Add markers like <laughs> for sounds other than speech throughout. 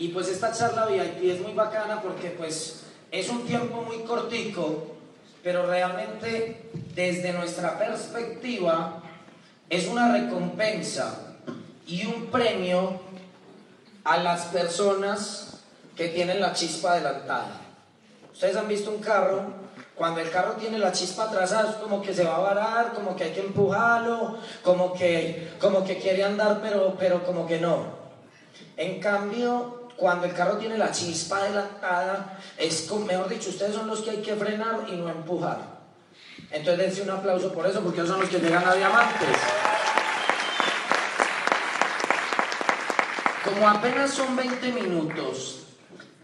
Y pues esta charla VIP es muy bacana porque pues es un tiempo muy cortico, pero realmente desde nuestra perspectiva es una recompensa y un premio a las personas que tienen la chispa adelantada. Ustedes han visto un carro, cuando el carro tiene la chispa atrasada es como que se va a varar, como que hay que empujarlo, como que, como que quiere andar pero, pero como que no. En cambio, cuando el carro tiene la chispa adelantada, es, mejor dicho, ustedes son los que hay que frenar y no empujar. Entonces dense un aplauso por eso, porque ellos son los que llegan a diamantes. Como apenas son 20 minutos,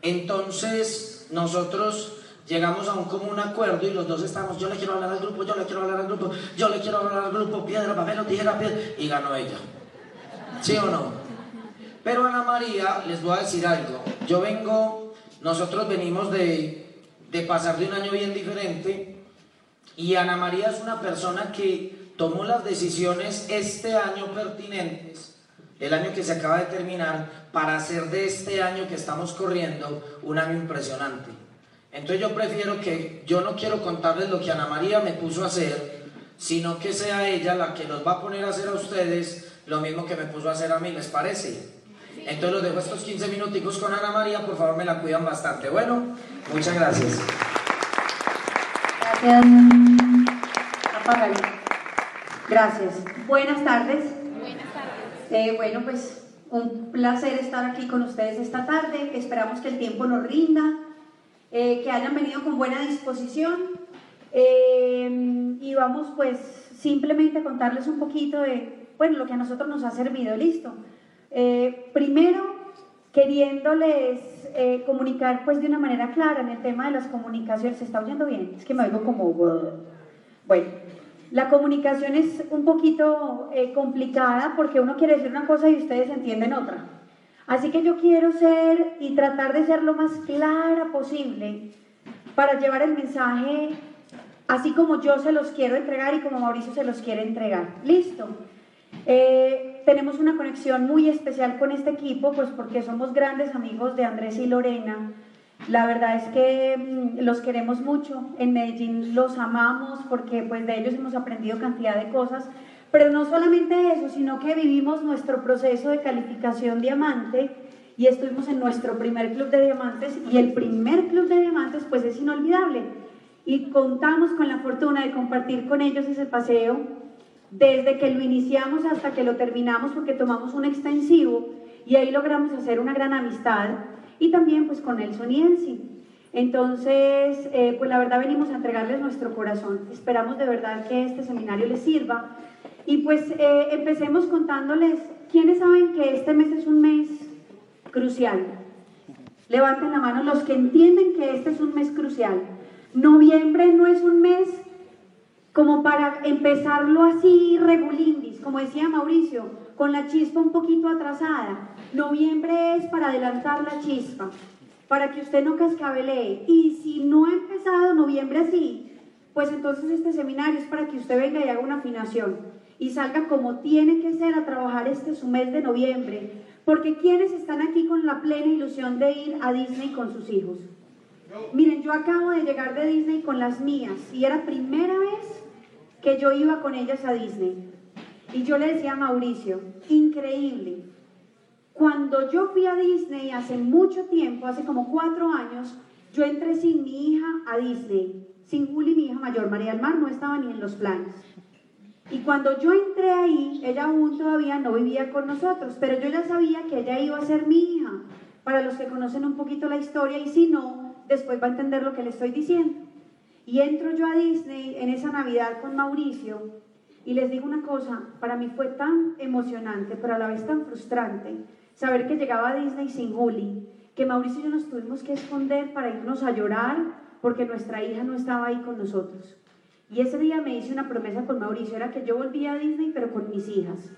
entonces nosotros llegamos a un común acuerdo y los dos estamos, yo le quiero hablar al grupo, yo le quiero hablar al grupo, yo le quiero hablar al grupo, piedra, papel tijera, piedra, y ganó ella. ¿Sí o no? Pero Ana María, les voy a decir algo, yo vengo, nosotros venimos de, pasar de un año bien diferente y Ana María es una persona que tomó las decisiones este año pertinentes el año que se acaba de terminar, para hacer de este año que estamos corriendo un año impresionante. Entonces yo prefiero que, yo no quiero contarles lo que Ana María me puso a hacer, sino que sea ella la que nos va a poner a hacer a ustedes lo mismo que me puso a hacer a mí, ¿les parece? Entonces los dejo estos 15 minuticos con Ana María, por favor me la cuidan bastante. Bueno, muchas gracias. Gracias. Gracias. Buenas tardes. Eh, bueno, pues un placer estar aquí con ustedes esta tarde. Esperamos que el tiempo nos rinda, eh, que hayan venido con buena disposición. Eh, y vamos pues simplemente a contarles un poquito de, bueno, lo que a nosotros nos ha servido. Listo. Primero, queriéndoles comunicar pues de una manera clara en el tema de las comunicaciones. ¿Se está oyendo bien? Es que me oigo como... Bueno, la comunicación es un poquito eh, complicada porque uno quiere decir una cosa y ustedes entienden otra. Así que yo quiero ser y tratar de ser lo más clara posible para llevar el mensaje así como yo se los quiero entregar y como Mauricio se los quiere entregar. Listo. Eh, tenemos una conexión muy especial con este equipo, pues porque somos grandes amigos de Andrés y Lorena. La verdad es que mm, los queremos mucho, en Medellín los amamos porque pues de ellos hemos aprendido cantidad de cosas, pero no solamente eso, sino que vivimos nuestro proceso de calificación diamante y estuvimos en nuestro primer club de diamantes y el primer club de diamantes pues es inolvidable. Y contamos con la fortuna de compartir con ellos ese paseo desde que lo iniciamos hasta que lo terminamos porque tomamos un extensivo y ahí logramos hacer una gran amistad y también pues con Nelson y Elsie. Entonces, eh, pues la verdad venimos a entregarles nuestro corazón. Esperamos de verdad que este seminario les sirva. Y pues eh, empecemos contándoles, ¿quiénes saben que este mes es un mes crucial? Levanten la mano los que entienden que este es un mes crucial. Noviembre no es un mes como para empezarlo así regulindis, como decía Mauricio, con la chispa un poquito atrasada. Noviembre es para adelantar la chispa, para que usted no cascabelee. Y si no ha empezado noviembre así, pues entonces este seminario es para que usted venga y haga una afinación y salga como tiene que ser a trabajar este su mes de noviembre. Porque quienes están aquí con la plena ilusión de ir a Disney con sus hijos. Miren, yo acabo de llegar de Disney con las mías y era primera vez que yo iba con ellas a Disney. Y yo le decía a Mauricio, increíble, cuando yo fui a Disney hace mucho tiempo, hace como cuatro años, yo entré sin mi hija a Disney, sin Juli, mi hija mayor, María del Mar no estaba ni en los planes. Y cuando yo entré ahí, ella aún todavía no vivía con nosotros, pero yo ya sabía que ella iba a ser mi hija. Para los que conocen un poquito la historia y si no, después va a entender lo que le estoy diciendo. Y entro yo a Disney en esa Navidad con Mauricio y les digo una cosa, para mí fue tan emocionante, pero a la vez tan frustrante, saber que llegaba a Disney sin Juli, que Mauricio y yo nos tuvimos que esconder para irnos a llorar porque nuestra hija no estaba ahí con nosotros. Y ese día me hice una promesa con Mauricio, era que yo volvía a Disney pero con mis hijas.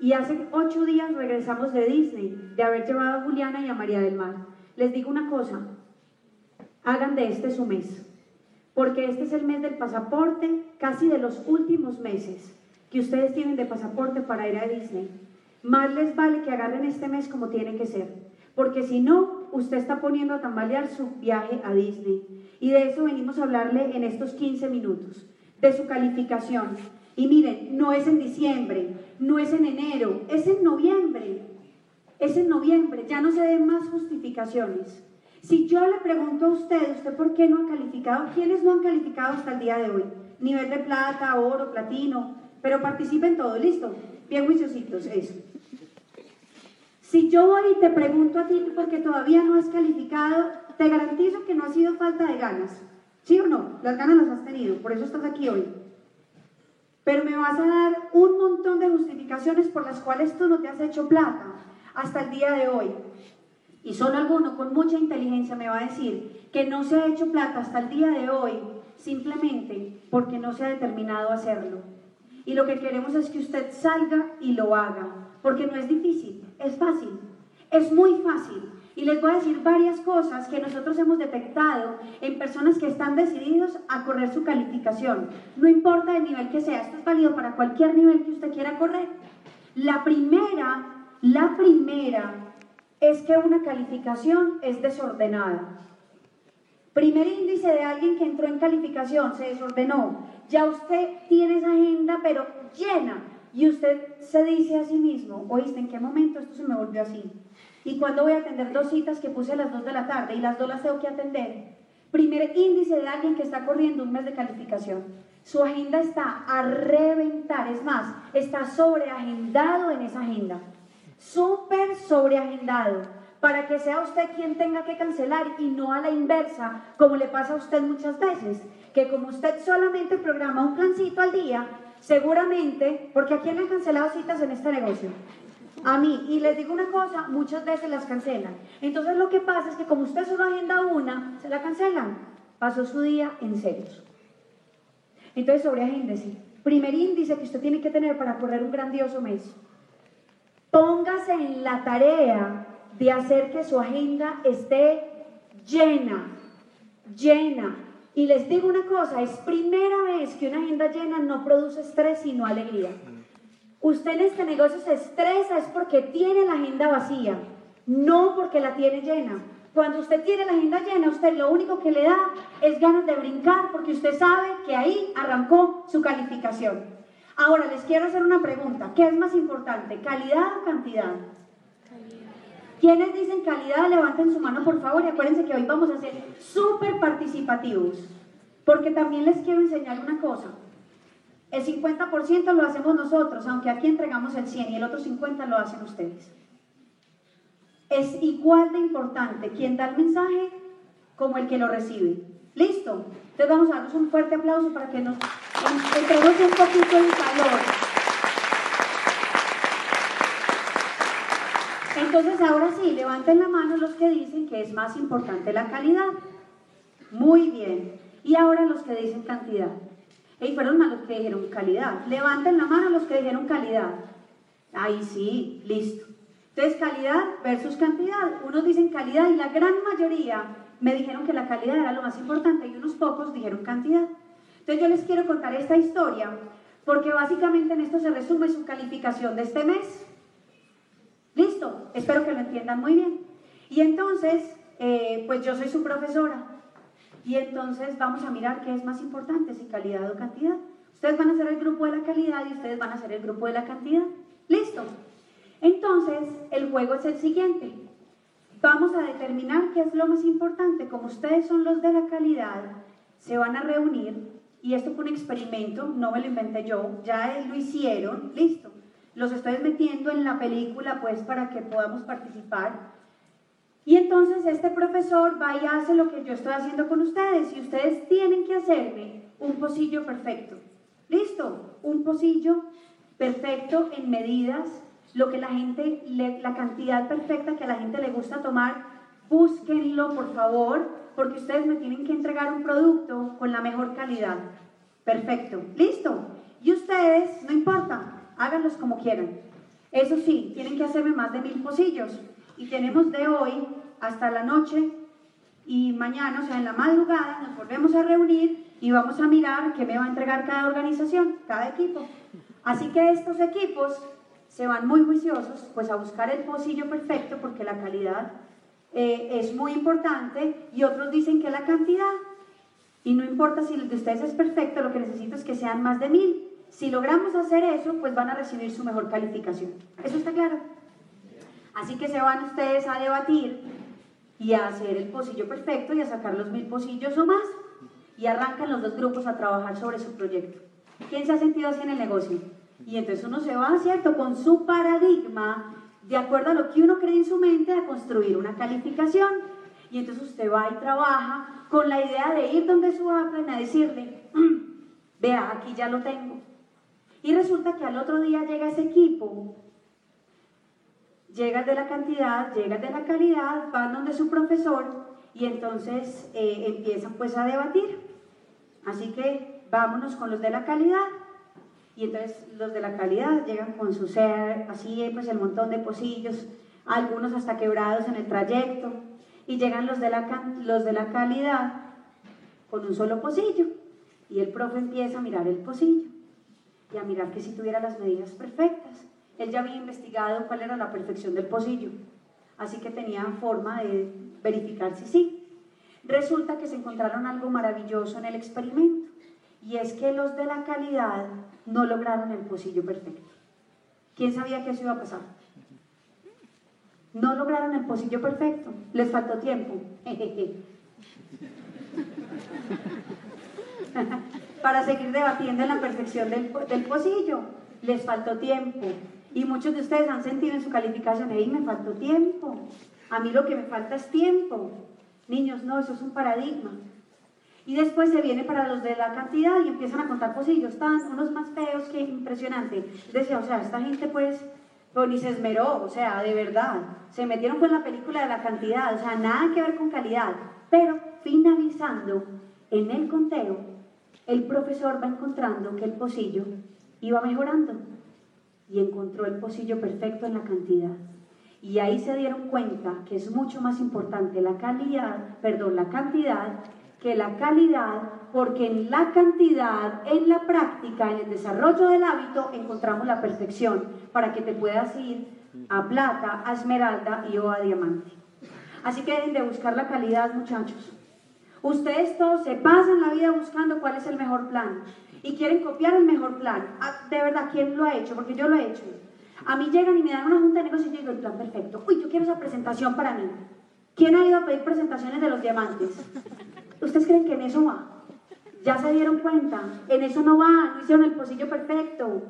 Y hace ocho días regresamos de Disney, de haber llevado a Juliana y a María del Mar. Les digo una cosa, hagan de este su mes, porque este es el mes del pasaporte, casi de los últimos meses que ustedes tienen de pasaporte para ir a Disney. Más les vale que agarren este mes como tiene que ser. porque si no, usted está poniendo a tambalear su viaje a Disney. Y de eso venimos a hablarle en estos 15 minutos, de su calificación. Y miren, no es en diciembre, no es en enero, es en noviembre. Es en noviembre, ya no se den más justificaciones. Si yo le pregunto a usted, ¿usted por qué no ha calificado? ¿Quiénes no han calificado hasta el día de hoy? Nivel de plata, oro, platino, pero participen todo, listo. Bien juiciositos, eso. Si yo voy y te pregunto a ti porque todavía no has calificado, te garantizo que no ha sido falta de ganas. ¿Sí o no? Las ganas las has tenido, por eso estás aquí hoy. Pero me vas a dar un montón de justificaciones por las cuales tú no te has hecho plata hasta el día de hoy. Y solo alguno con mucha inteligencia me va a decir que no se ha hecho plata hasta el día de hoy simplemente porque no se ha determinado a hacerlo. Y lo que queremos es que usted salga y lo haga, porque no es difícil, es fácil, es muy fácil. Y les voy a decir varias cosas que nosotros hemos detectado en personas que están decididos a correr su calificación. No importa el nivel que sea, esto es válido para cualquier nivel que usted quiera correr. La primera, la primera es que una calificación es desordenada. Primer índice de alguien que entró en calificación, se desordenó. Ya usted tiene esa agenda, pero llena. Y usted se dice a sí mismo, oíste, ¿en qué momento esto se me volvió así? ¿Y cuándo voy a atender dos citas que puse a las dos de la tarde y las dos las tengo que atender? Primer índice de alguien que está corriendo un mes de calificación. Su agenda está a reventar, es más, está sobreagendado en esa agenda. Súper sobreagendado para que sea usted quien tenga que cancelar y no a la inversa, como le pasa a usted muchas veces, que como usted solamente programa un plancito al día, seguramente, porque ¿a quién le han cancelado citas en este negocio? A mí, y les digo una cosa, muchas veces las cancelan. Entonces lo que pasa es que como usted solo agenda una, se la cancelan. Pasó su día en ceros. Entonces sobreagéndese. Primer índice que usted tiene que tener para correr un grandioso mes. Póngase en la tarea de hacer que su agenda esté llena, llena. Y les digo una cosa, es primera vez que una agenda llena no produce estrés sino alegría. Usted en este negocio se estresa es porque tiene la agenda vacía, no porque la tiene llena. Cuando usted tiene la agenda llena, usted lo único que le da es ganas de brincar porque usted sabe que ahí arrancó su calificación. Ahora les quiero hacer una pregunta. ¿Qué es más importante, calidad o cantidad? ¿Quiénes dicen calidad? Levanten su mano, por favor, y acuérdense que hoy vamos a ser súper participativos, porque también les quiero enseñar una cosa. El 50% lo hacemos nosotros, aunque aquí entregamos el 100 y el otro 50% lo hacen ustedes. Es igual de importante quien da el mensaje como el que lo recibe. ¿Listo? Entonces vamos a darnos un fuerte aplauso para que nos entreguemos un poquito el Entonces ahora sí, levanten la mano los que dicen que es más importante la calidad. Muy bien. Y ahora los que dicen cantidad. Y fueron más los que dijeron calidad. Levanten la mano los que dijeron calidad. Ahí sí, listo. Entonces calidad versus cantidad. Unos dicen calidad y la gran mayoría me dijeron que la calidad era lo más importante y unos pocos dijeron cantidad. Entonces yo les quiero contar esta historia porque básicamente en esto se resume su calificación de este mes. Listo, espero que lo entiendan muy bien. Y entonces, eh, pues yo soy su profesora. Y entonces vamos a mirar qué es más importante, si calidad o cantidad. Ustedes van a ser el grupo de la calidad y ustedes van a ser el grupo de la cantidad. Listo. Entonces, el juego es el siguiente. Vamos a determinar qué es lo más importante. Como ustedes son los de la calidad, se van a reunir. Y esto fue un experimento, no me lo inventé yo, ya lo hicieron. Listo los estoy metiendo en la película pues para que podamos participar. Y entonces este profesor va y hace lo que yo estoy haciendo con ustedes y ustedes tienen que hacerme un pocillo perfecto. ¿Listo? Un pocillo perfecto en medidas, lo que la gente, la cantidad perfecta que a la gente le gusta tomar, búsquenlo por favor, porque ustedes me tienen que entregar un producto con la mejor calidad. Perfecto. ¿Listo? Y ustedes, no importa, háganlos como quieran. Eso sí, tienen que hacerme más de mil pocillos. Y tenemos de hoy hasta la noche y mañana, o sea, en la madrugada, nos volvemos a reunir y vamos a mirar qué me va a entregar cada organización, cada equipo. Así que estos equipos se van muy juiciosos, pues a buscar el pocillo perfecto, porque la calidad eh, es muy importante y otros dicen que la cantidad. Y no importa si el de ustedes es perfecto, lo que necesito es que sean más de mil. Si logramos hacer eso, pues van a recibir su mejor calificación. ¿Eso está claro? Así que se van ustedes a debatir y a hacer el pocillo perfecto y a sacar los mil pocillos o más. Y arrancan los dos grupos a trabajar sobre su proyecto. ¿Quién se ha sentido así en el negocio? Y entonces uno se va, ¿cierto? Con su paradigma, de acuerdo a lo que uno cree en su mente, a construir una calificación. Y entonces usted va y trabaja con la idea de ir donde su Apple a decirle, mm, vea, aquí ya lo tengo. Y resulta que al otro día llega ese equipo, llega de la cantidad, llega de la calidad, van donde su profesor y entonces eh, empiezan pues a debatir. Así que vámonos con los de la calidad. Y entonces los de la calidad llegan con su ser, así pues el montón de pocillos, algunos hasta quebrados en el trayecto. Y llegan los de la, los de la calidad con un solo pocillo. Y el profe empieza a mirar el pocillo y a mirar que si tuviera las medidas perfectas. Él ya había investigado cuál era la perfección del pocillo, así que tenía forma de verificar si sí. Resulta que se encontraron algo maravilloso en el experimento y es que los de la calidad no lograron el pocillo perfecto. ¿Quién sabía que eso iba a pasar? No lograron el pocillo perfecto, les faltó tiempo. <laughs> Para seguir debatiendo en la perfección del, del pocillo, les faltó tiempo. Y muchos de ustedes han sentido en su calificación, ahí me faltó tiempo. A mí lo que me falta es tiempo. Niños, no, eso es un paradigma. Y después se viene para los de la cantidad y empiezan a contar pocillos, están unos más feos que impresionante. Decía, o sea, esta gente pues, pues ni se esmeró, o sea, de verdad. Se metieron con la película de la cantidad, o sea, nada que ver con calidad. Pero finalizando en el conteo, el profesor va encontrando que el pocillo iba mejorando y encontró el pocillo perfecto en la cantidad. Y ahí se dieron cuenta que es mucho más importante la calidad, perdón, la cantidad que la calidad, porque en la cantidad, en la práctica, en el desarrollo del hábito, encontramos la perfección para que te puedas ir a plata, a esmeralda y o a diamante. Así que deben de buscar la calidad, muchachos. Ustedes todos se pasan la vida buscando cuál es el mejor plan y quieren copiar el mejor plan. Ah, de verdad, ¿quién lo ha hecho? Porque yo lo he hecho. A mí llegan y me dan una junta de negocios y yo digo, el plan perfecto. Uy, yo quiero esa presentación para mí. ¿Quién ha ido a pedir presentaciones de los diamantes? ¿Ustedes creen que en eso va? Ya se dieron cuenta, en eso no va, no hicieron el pocillo perfecto.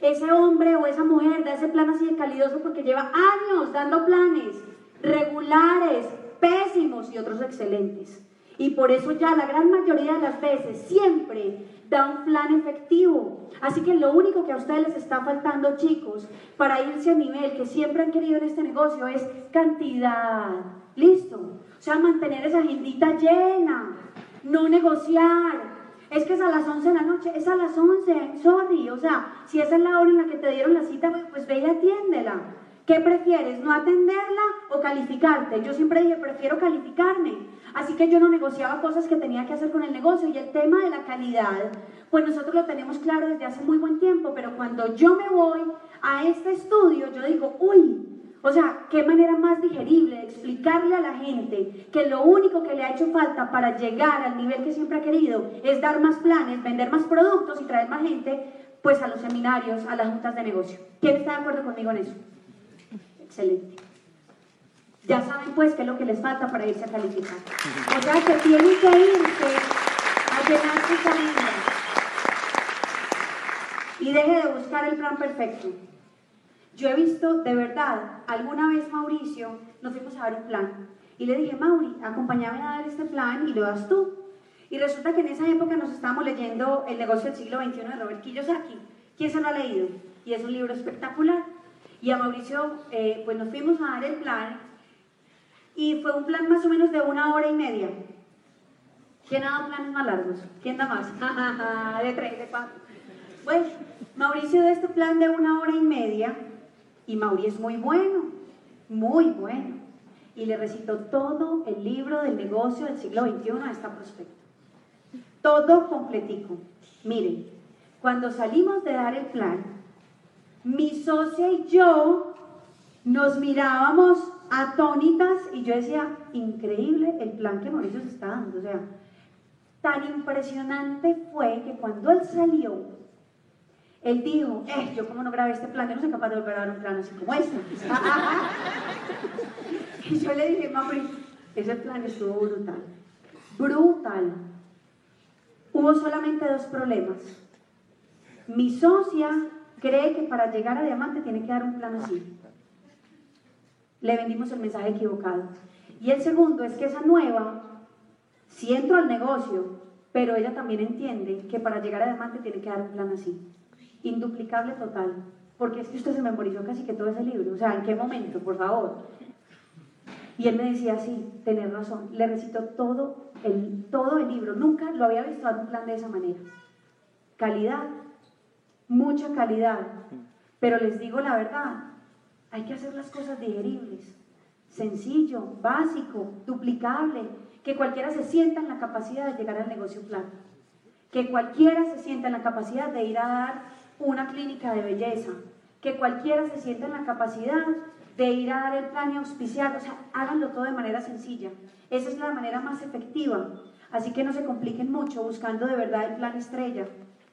Ese hombre o esa mujer da ese plan así de calidoso porque lleva años dando planes regulares, pésimos y otros excelentes. Y por eso ya la gran mayoría de las veces siempre da un plan efectivo. Así que lo único que a ustedes les está faltando, chicos, para irse a nivel que siempre han querido en este negocio es cantidad. Listo. O sea, mantener esa agendita llena, no negociar. Es que es a las 11 de la noche, es a las 11, sorry. O sea, si esa es la hora en la que te dieron la cita, pues, pues ve y atiéndela. ¿Qué prefieres, no atenderla o calificarte? Yo siempre dije, prefiero calificarme. Así que yo no negociaba cosas que tenía que hacer con el negocio y el tema de la calidad, pues nosotros lo tenemos claro desde hace muy buen tiempo, pero cuando yo me voy a este estudio, yo digo, uy, o sea, qué manera más digerible de explicarle a la gente que lo único que le ha hecho falta para llegar al nivel que siempre ha querido es dar más planes, vender más productos y traer más gente, pues a los seminarios, a las juntas de negocio. ¿Quién está de acuerdo conmigo en eso? Excelente. Ya saben pues qué es lo que les falta para irse a calificar. O sea, que tienen que irse a llenar sus agendas. Y deje de buscar el plan perfecto. Yo he visto, de verdad, alguna vez Mauricio, nos fuimos a dar un plan. Y le dije, Mauri, acompáñame a dar este plan y lo das tú. Y resulta que en esa época nos estábamos leyendo El negocio del siglo XXI de Robert Kiyosaki. ¿Quién se lo ha leído? Y es un libro espectacular. Y a Mauricio, eh, pues nos fuimos a dar el plan. Y fue un plan más o menos de una hora y media. ¿Quién ha dado planes más largos? ¿Quién da más? <laughs> de tres, de cuatro. Pues Mauricio da este plan de una hora y media y Mauri es muy bueno, muy bueno. Y le recitó todo el libro del negocio del siglo XXI a esta prospecto. Todo completico. Miren, cuando salimos de dar el plan, mi socia y yo nos mirábamos atónitas y yo decía, increíble el plan que Mauricio se está dando. O sea, tan impresionante fue que cuando él salió, él dijo, eh, yo como no grabé este plan, yo no soy capaz de volver a dar un plan así como este. <laughs> y yo le dije, Mauricio, ese plan estuvo brutal. Brutal. Hubo solamente dos problemas. Mi socia cree que para llegar a diamante tiene que dar un plan así. Le vendimos el mensaje equivocado. Y el segundo es que esa nueva, si entro al negocio, pero ella también entiende que para llegar a diamante tiene que dar un plan así. Induplicable total. Porque es que usted se memorizó casi que todo ese libro. O sea, ¿en qué momento? Por favor. Y él me decía, sí, tenés razón. Le recitó todo el, todo el libro. Nunca lo había visto dar un plan de esa manera. Calidad, mucha calidad. Pero les digo la verdad, hay que hacer las cosas digeribles, sencillo, básico, duplicable, que cualquiera se sienta en la capacidad de llegar al negocio plano, que cualquiera se sienta en la capacidad de ir a dar una clínica de belleza, que cualquiera se sienta en la capacidad de ir a dar el plan auspiciado, o sea, háganlo todo de manera sencilla. Esa es la manera más efectiva. Así que no se compliquen mucho buscando de verdad el plan estrella,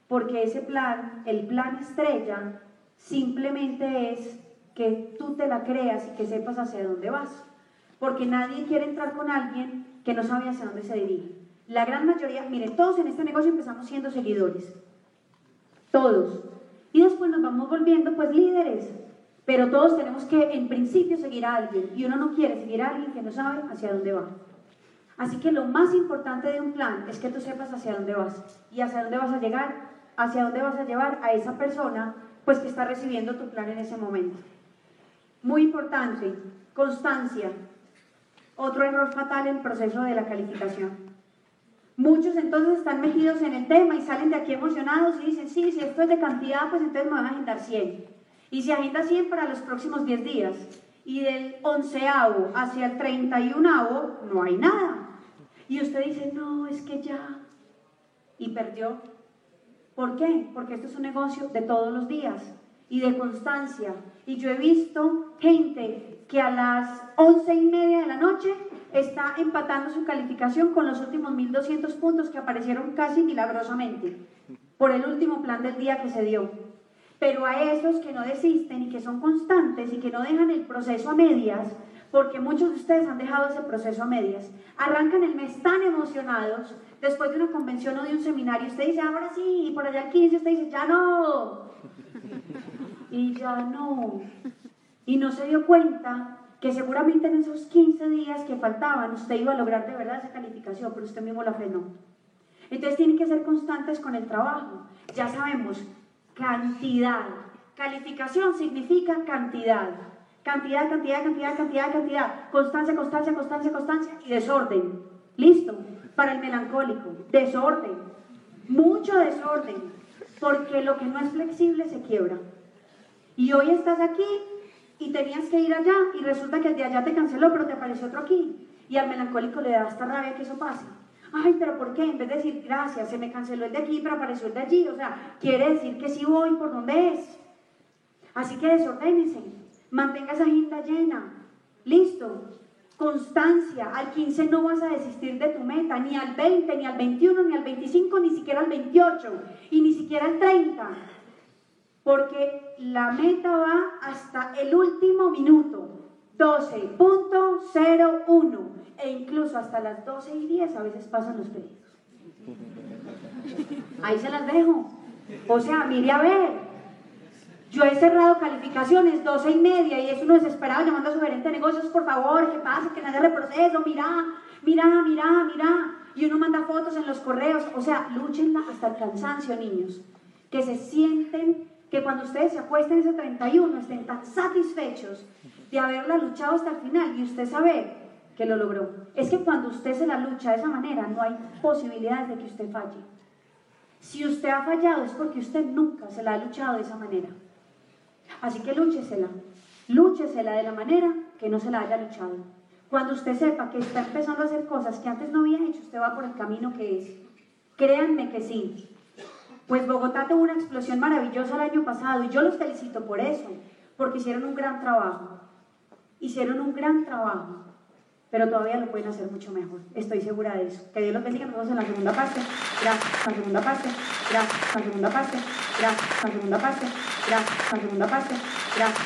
porque ese plan, el plan estrella, simplemente es que tú te la creas y que sepas hacia dónde vas. Porque nadie quiere entrar con alguien que no sabe hacia dónde se dirige. La gran mayoría, miren, todos en este negocio empezamos siendo seguidores. Todos. Y después nos vamos volviendo pues líderes. Pero todos tenemos que en principio seguir a alguien. Y uno no quiere seguir a alguien que no sabe hacia dónde va. Así que lo más importante de un plan es que tú sepas hacia dónde vas y hacia dónde vas a llegar, hacia dónde vas a llevar a esa persona pues que está recibiendo tu plan en ese momento. Muy importante, constancia. Otro error fatal en proceso de la calificación. Muchos entonces están metidos en el tema y salen de aquí emocionados y dicen, sí, si esto es de cantidad, pues entonces me van a agendar 100. Y se agenda 100 para los próximos 10 días. Y del onceavo hacia el 31 no hay nada. Y usted dice, no, es que ya. Y perdió. ¿Por qué? Porque esto es un negocio de todos los días y de constancia. Y yo he visto gente que a las once y media de la noche está empatando su calificación con los últimos 1200 puntos que aparecieron casi milagrosamente por el último plan del día que se dio. Pero a esos que no desisten y que son constantes y que no dejan el proceso a medias, porque muchos de ustedes han dejado ese proceso a medias, arrancan el mes tan emocionados, después de una convención o de un seminario, usted dice, ahora sí, y por allá el 15 usted dice, ya no, <laughs> y ya no. Y no se dio cuenta que seguramente en esos 15 días que faltaban usted iba a lograr de verdad esa calificación, pero usted mismo la frenó. Entonces tienen que ser constantes con el trabajo. Ya sabemos, cantidad. Calificación significa cantidad. Cantidad, cantidad, cantidad, cantidad, cantidad. Constancia, constancia, constancia, constancia y desorden. Listo. Para el melancólico. Desorden. Mucho desorden. Porque lo que no es flexible se quiebra. Y hoy estás aquí y tenías que ir allá y resulta que el de allá te canceló, pero te apareció otro aquí. Y al melancólico le da esta rabia que eso pase. Ay, pero ¿por qué? En vez de decir gracias, se me canceló el de aquí, pero apareció el de allí. O sea, quiere decir que sí voy por donde es. Así que desordénese, mantenga esa agenda llena. Listo. Constancia. Al 15 no vas a desistir de tu meta, ni al 20, ni al 21, ni al 25, ni siquiera al 28, y ni siquiera al 30 porque la meta va hasta el último minuto, 12.01, e incluso hasta las 12 y 10 a veces pasan los pedidos. Ahí se las dejo. O sea, mire a ver, yo he cerrado calificaciones 12 y media y es uno desesperado llamando a su gerente de negocios, por favor, ¿qué pasa? Que nadie reproceso, mira, mira, mira, mira. Y uno manda fotos en los correos. O sea, luchenla hasta el cansancio, niños. Que se sienten que cuando ustedes se acuesten ese 31 estén tan satisfechos de haberla luchado hasta el final y usted saber que lo logró. Es que cuando usted se la lucha de esa manera no hay posibilidades de que usted falle. Si usted ha fallado es porque usted nunca se la ha luchado de esa manera. Así que lúchesela. Lúchesela de la manera que no se la haya luchado. Cuando usted sepa que está empezando a hacer cosas que antes no había hecho, usted va por el camino que es. Créanme que sí. Pues Bogotá tuvo una explosión maravillosa el año pasado y yo los felicito por eso, porque hicieron un gran trabajo. hicieron un gran trabajo, pero todavía lo pueden hacer mucho mejor. Estoy segura de eso. Que Dios los bendiga. Nos vemos en la segunda parte. Gracias. La segunda parte. Gracias. La segunda parte. Gracias. La segunda parte. Gracias. La segunda parte. Gracias.